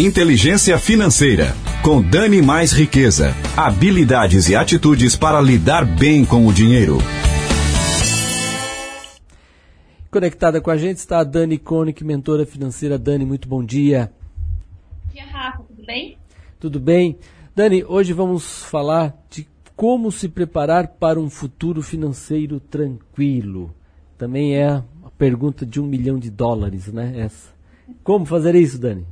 Inteligência Financeira, com Dani Mais Riqueza. Habilidades e atitudes para lidar bem com o dinheiro. Conectada com a gente está a Dani Koenig, mentora financeira. Dani, muito bom dia. Bom dia, Rafa. Tudo bem? Tudo bem. Dani, hoje vamos falar de como se preparar para um futuro financeiro tranquilo. Também é a pergunta de um milhão de dólares, né? Essa. Como fazer isso, Dani?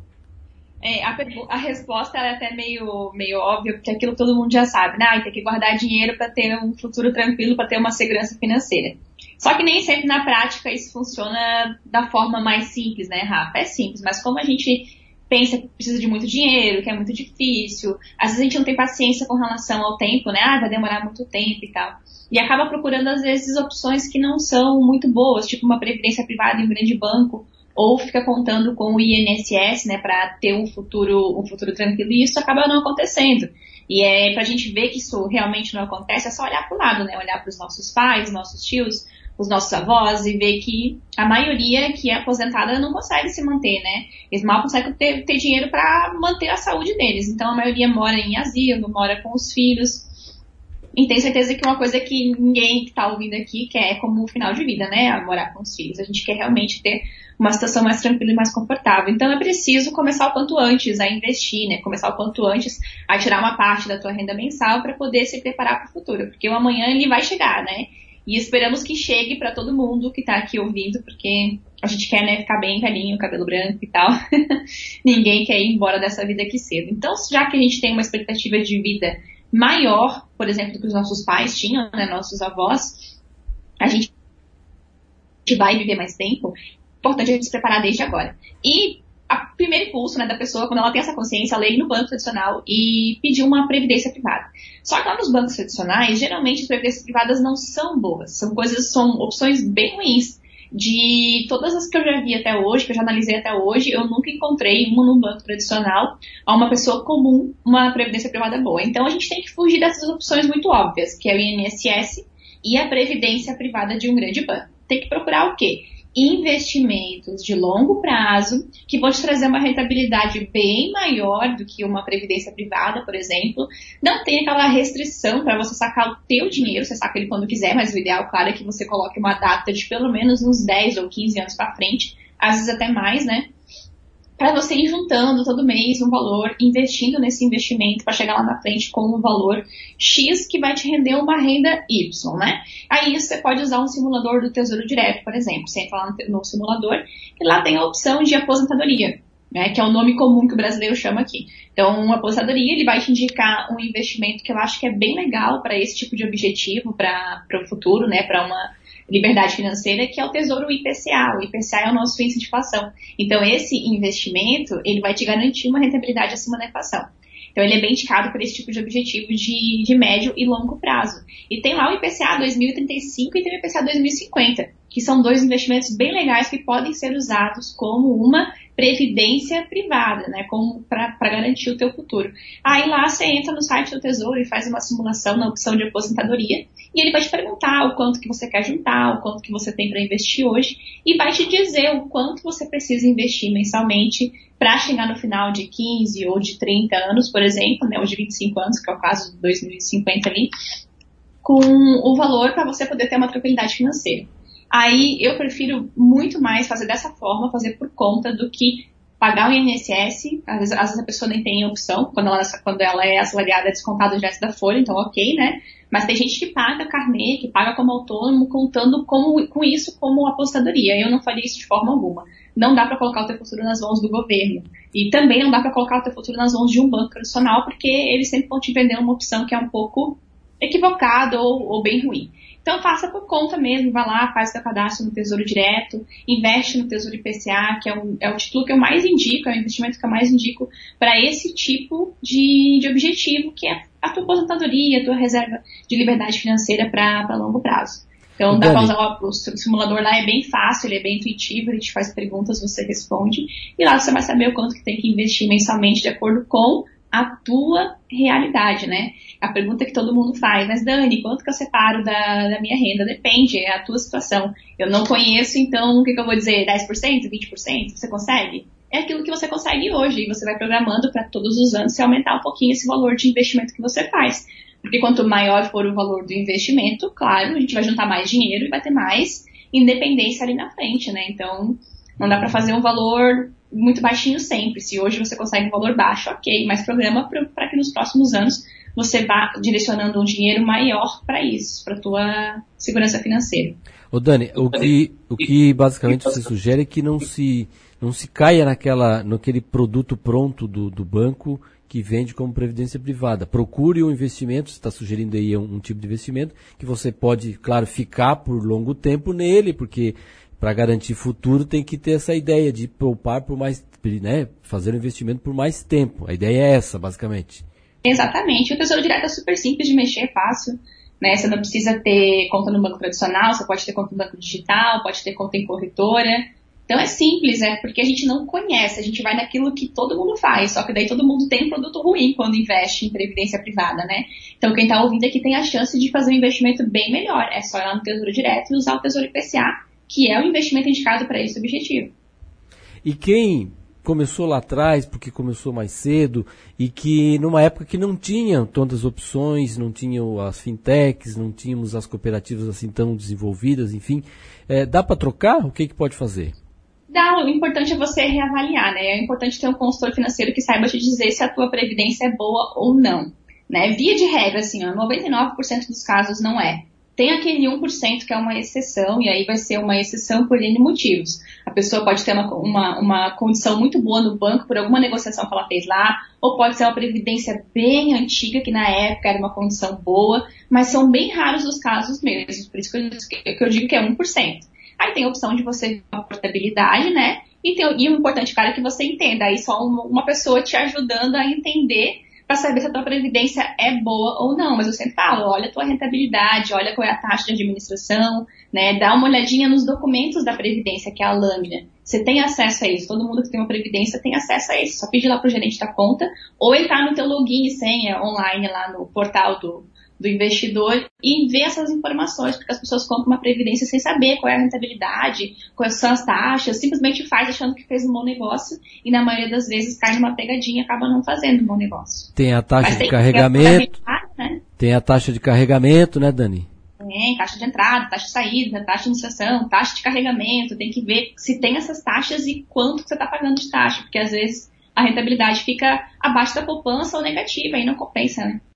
É, a, a, resposta é até meio, meio óbvia, porque aquilo todo mundo já sabe, né? Ah, tem que guardar dinheiro para ter um futuro tranquilo, para ter uma segurança financeira. Só que nem sempre na prática isso funciona da forma mais simples, né, Rafa? É simples, mas como a gente pensa que precisa de muito dinheiro, que é muito difícil, às vezes a gente não tem paciência com relação ao tempo, né? Ah, vai demorar muito tempo e tal. E acaba procurando, às vezes, opções que não são muito boas, tipo uma previdência privada em um grande banco, ou fica contando com o INSS, né, para ter um futuro, um futuro tranquilo, e isso acaba não acontecendo. E é para a gente ver que isso realmente não acontece, é só olhar para o lado, né, olhar para os nossos pais, nossos tios, os nossos avós e ver que a maioria que é aposentada não consegue se manter, né? Eles mal conseguem ter, ter dinheiro para manter a saúde deles. Então a maioria mora em asilo, mora com os filhos. E tenho certeza que uma coisa que ninguém que está ouvindo aqui quer é como final de vida, né? morar com os filhos. A gente quer realmente ter uma situação mais tranquila e mais confortável. Então é preciso começar o quanto antes a investir, né? Começar o quanto antes a tirar uma parte da tua renda mensal para poder se preparar para o futuro, porque o amanhã ele vai chegar, né? E esperamos que chegue para todo mundo que está aqui ouvindo, porque a gente quer né, ficar bem velhinho, cabelo branco e tal. Ninguém quer ir embora dessa vida aqui cedo. Então, já que a gente tem uma expectativa de vida maior, por exemplo, do que os nossos pais tinham, né, nossos avós, a gente vai viver mais tempo importante a gente se preparar desde agora. E o primeiro impulso né, da pessoa, quando ela tem essa consciência, ela ir no banco tradicional e pedir uma previdência privada. Só que lá nos bancos tradicionais, geralmente as previdências privadas não são boas. São coisas, são opções bem ruins. De todas as que eu já vi até hoje, que eu já analisei até hoje, eu nunca encontrei uma no banco tradicional a uma pessoa comum uma previdência privada boa. Então a gente tem que fugir dessas opções muito óbvias, que é o INSS e a previdência privada de um grande banco. Tem que procurar o quê? Investimentos de longo prazo que vão te trazer uma rentabilidade bem maior do que uma previdência privada, por exemplo. Não tem aquela restrição para você sacar o teu dinheiro, você saca ele quando quiser, mas o ideal, claro, é que você coloque uma data de pelo menos uns 10 ou 15 anos para frente, às vezes até mais, né? Para você ir juntando todo mês um valor, investindo nesse investimento para chegar lá na frente com um valor X que vai te render uma renda Y, né? Aí você pode usar um simulador do Tesouro Direto, por exemplo. Você entra lá no simulador e lá tem a opção de aposentadoria. Né, que é o nome comum que o brasileiro chama aqui. Então, uma aposentadoria, ele vai te indicar um investimento que eu acho que é bem legal para esse tipo de objetivo, para o futuro, né, para uma liberdade financeira, que é o Tesouro IPCA. O IPCA é o nosso índice de inflação. Então, esse investimento, ele vai te garantir uma rentabilidade acima da inflação. Então, ele é bem indicado para esse tipo de objetivo de, de médio e longo prazo. E tem lá o IPCA 2035 e tem o IPCA 2050, que são dois investimentos bem legais que podem ser usados como uma previdência privada, né, para garantir o teu futuro. Aí lá você entra no site do Tesouro e faz uma simulação na opção de aposentadoria e ele vai te perguntar o quanto que você quer juntar, o quanto que você tem para investir hoje e vai te dizer o quanto você precisa investir mensalmente para chegar no final de 15 ou de 30 anos, por exemplo, né, ou de 25 anos, que é o caso de 2050 ali, com o valor para você poder ter uma tranquilidade financeira. Aí eu prefiro muito mais fazer dessa forma, fazer por conta, do que pagar o INSS. Às vezes, às vezes a pessoa nem tem opção, quando ela, quando ela é assalariada é descontada direto da folha, então ok, né? Mas tem gente que paga carnê, que paga como autônomo, contando com, com isso como apostadoria. Eu não faria isso de forma alguma. Não dá para colocar o teu futuro nas mãos do governo. E também não dá para colocar o teu futuro nas mãos de um banco tradicional, porque eles sempre vão te vender uma opção que é um pouco equivocada ou, ou bem ruim. Então faça por conta mesmo, vá lá, faz seu cadastro no Tesouro Direto, investe no Tesouro IPCA, que é, um, é o título que eu mais indico, é o investimento que eu mais indico para esse tipo de, de objetivo, que é a tua aposentadoria, a tua reserva de liberdade financeira para longo prazo. Então dá para usar o, o simulador lá, é bem fácil, ele é bem intuitivo, ele te faz perguntas, você responde, e lá você vai saber o quanto que tem que investir mensalmente de acordo com a tua realidade, né? A pergunta que todo mundo faz, mas Dani, quanto que eu separo da, da minha renda? Depende, é a tua situação. Eu não conheço, então o que, que eu vou dizer? 10%? 20%? Você consegue? é aquilo que você consegue hoje. E você vai programando para todos os anos se aumentar um pouquinho esse valor de investimento que você faz. Porque quanto maior for o valor do investimento, claro, a gente vai juntar mais dinheiro e vai ter mais independência ali na frente, né? Então, não dá para fazer um valor muito baixinho sempre. Se hoje você consegue um valor baixo, ok, mas programa para que nos próximos anos você vá direcionando um dinheiro maior para isso, para tua segurança financeira. Ô Dani, o que, o que basicamente você sugere é que não se, não se caia naquela, naquele produto pronto do, do banco que vende como previdência privada. Procure um investimento, você está sugerindo aí um, um, tipo de investimento, que você pode, claro, ficar por longo tempo nele, porque para garantir futuro tem que ter essa ideia de poupar por mais, né, fazer um investimento por mais tempo. A ideia é essa, basicamente. Exatamente. O Tesouro Direto é super simples de mexer, é fácil. Né? Você não precisa ter conta no banco tradicional, você pode ter conta no banco digital, pode ter conta em corretora. Então é simples, é porque a gente não conhece, a gente vai naquilo que todo mundo faz, só que daí todo mundo tem um produto ruim quando investe em previdência privada, né? Então quem está ouvindo aqui tem a chance de fazer um investimento bem melhor. É só ir lá no Tesouro Direto e usar o Tesouro IPCA, que é o investimento indicado para esse objetivo. E quem começou lá atrás, porque começou mais cedo, e que numa época que não tinha tantas opções, não tinham as fintechs, não tínhamos as cooperativas assim tão desenvolvidas, enfim. É, dá para trocar? O que, que pode fazer? Dá, o importante é você reavaliar, né? É importante ter um consultor financeiro que saiba te dizer se a tua previdência é boa ou não. Né? Via de regra, assim, ó, 99% dos casos não é. Tem aquele 1% que é uma exceção, e aí vai ser uma exceção por N motivos. A pessoa pode ter uma, uma, uma condição muito boa no banco por alguma negociação que ela fez lá, ou pode ser uma previdência bem antiga, que na época era uma condição boa, mas são bem raros os casos mesmo. Por isso que eu, que eu digo que é 1%. Aí tem a opção de você ter uma portabilidade, né? E, tem, e o importante, cara, é que você entenda. Aí só uma, uma pessoa te ajudando a entender para saber se a tua previdência é boa ou não. Mas eu sempre falo, olha a tua rentabilidade, olha qual é a taxa de administração, né? Dá uma olhadinha nos documentos da previdência, que é a lâmina. Você tem acesso a isso. Todo mundo que tem uma previdência tem acesso a isso. Só pedir lá pro gerente da conta ou entrar no teu login e senha online lá no portal do, do investidor e ver essas informações, porque as pessoas compram uma previdência sem saber qual é a rentabilidade, quais são as taxas, simplesmente faz achando que fez um bom negócio e na maioria das vezes cai numa pegadinha e acaba não fazendo um bom negócio. Tem a taxa Mas de carregamento. Né? Tem a taxa de carregamento, né, Dani? Tem taxa de entrada, taxa de saída, taxa de administração, taxa de carregamento, tem que ver se tem essas taxas e quanto que você está pagando de taxa, porque às vezes a rentabilidade fica abaixo da poupança ou negativa e não compensa, né?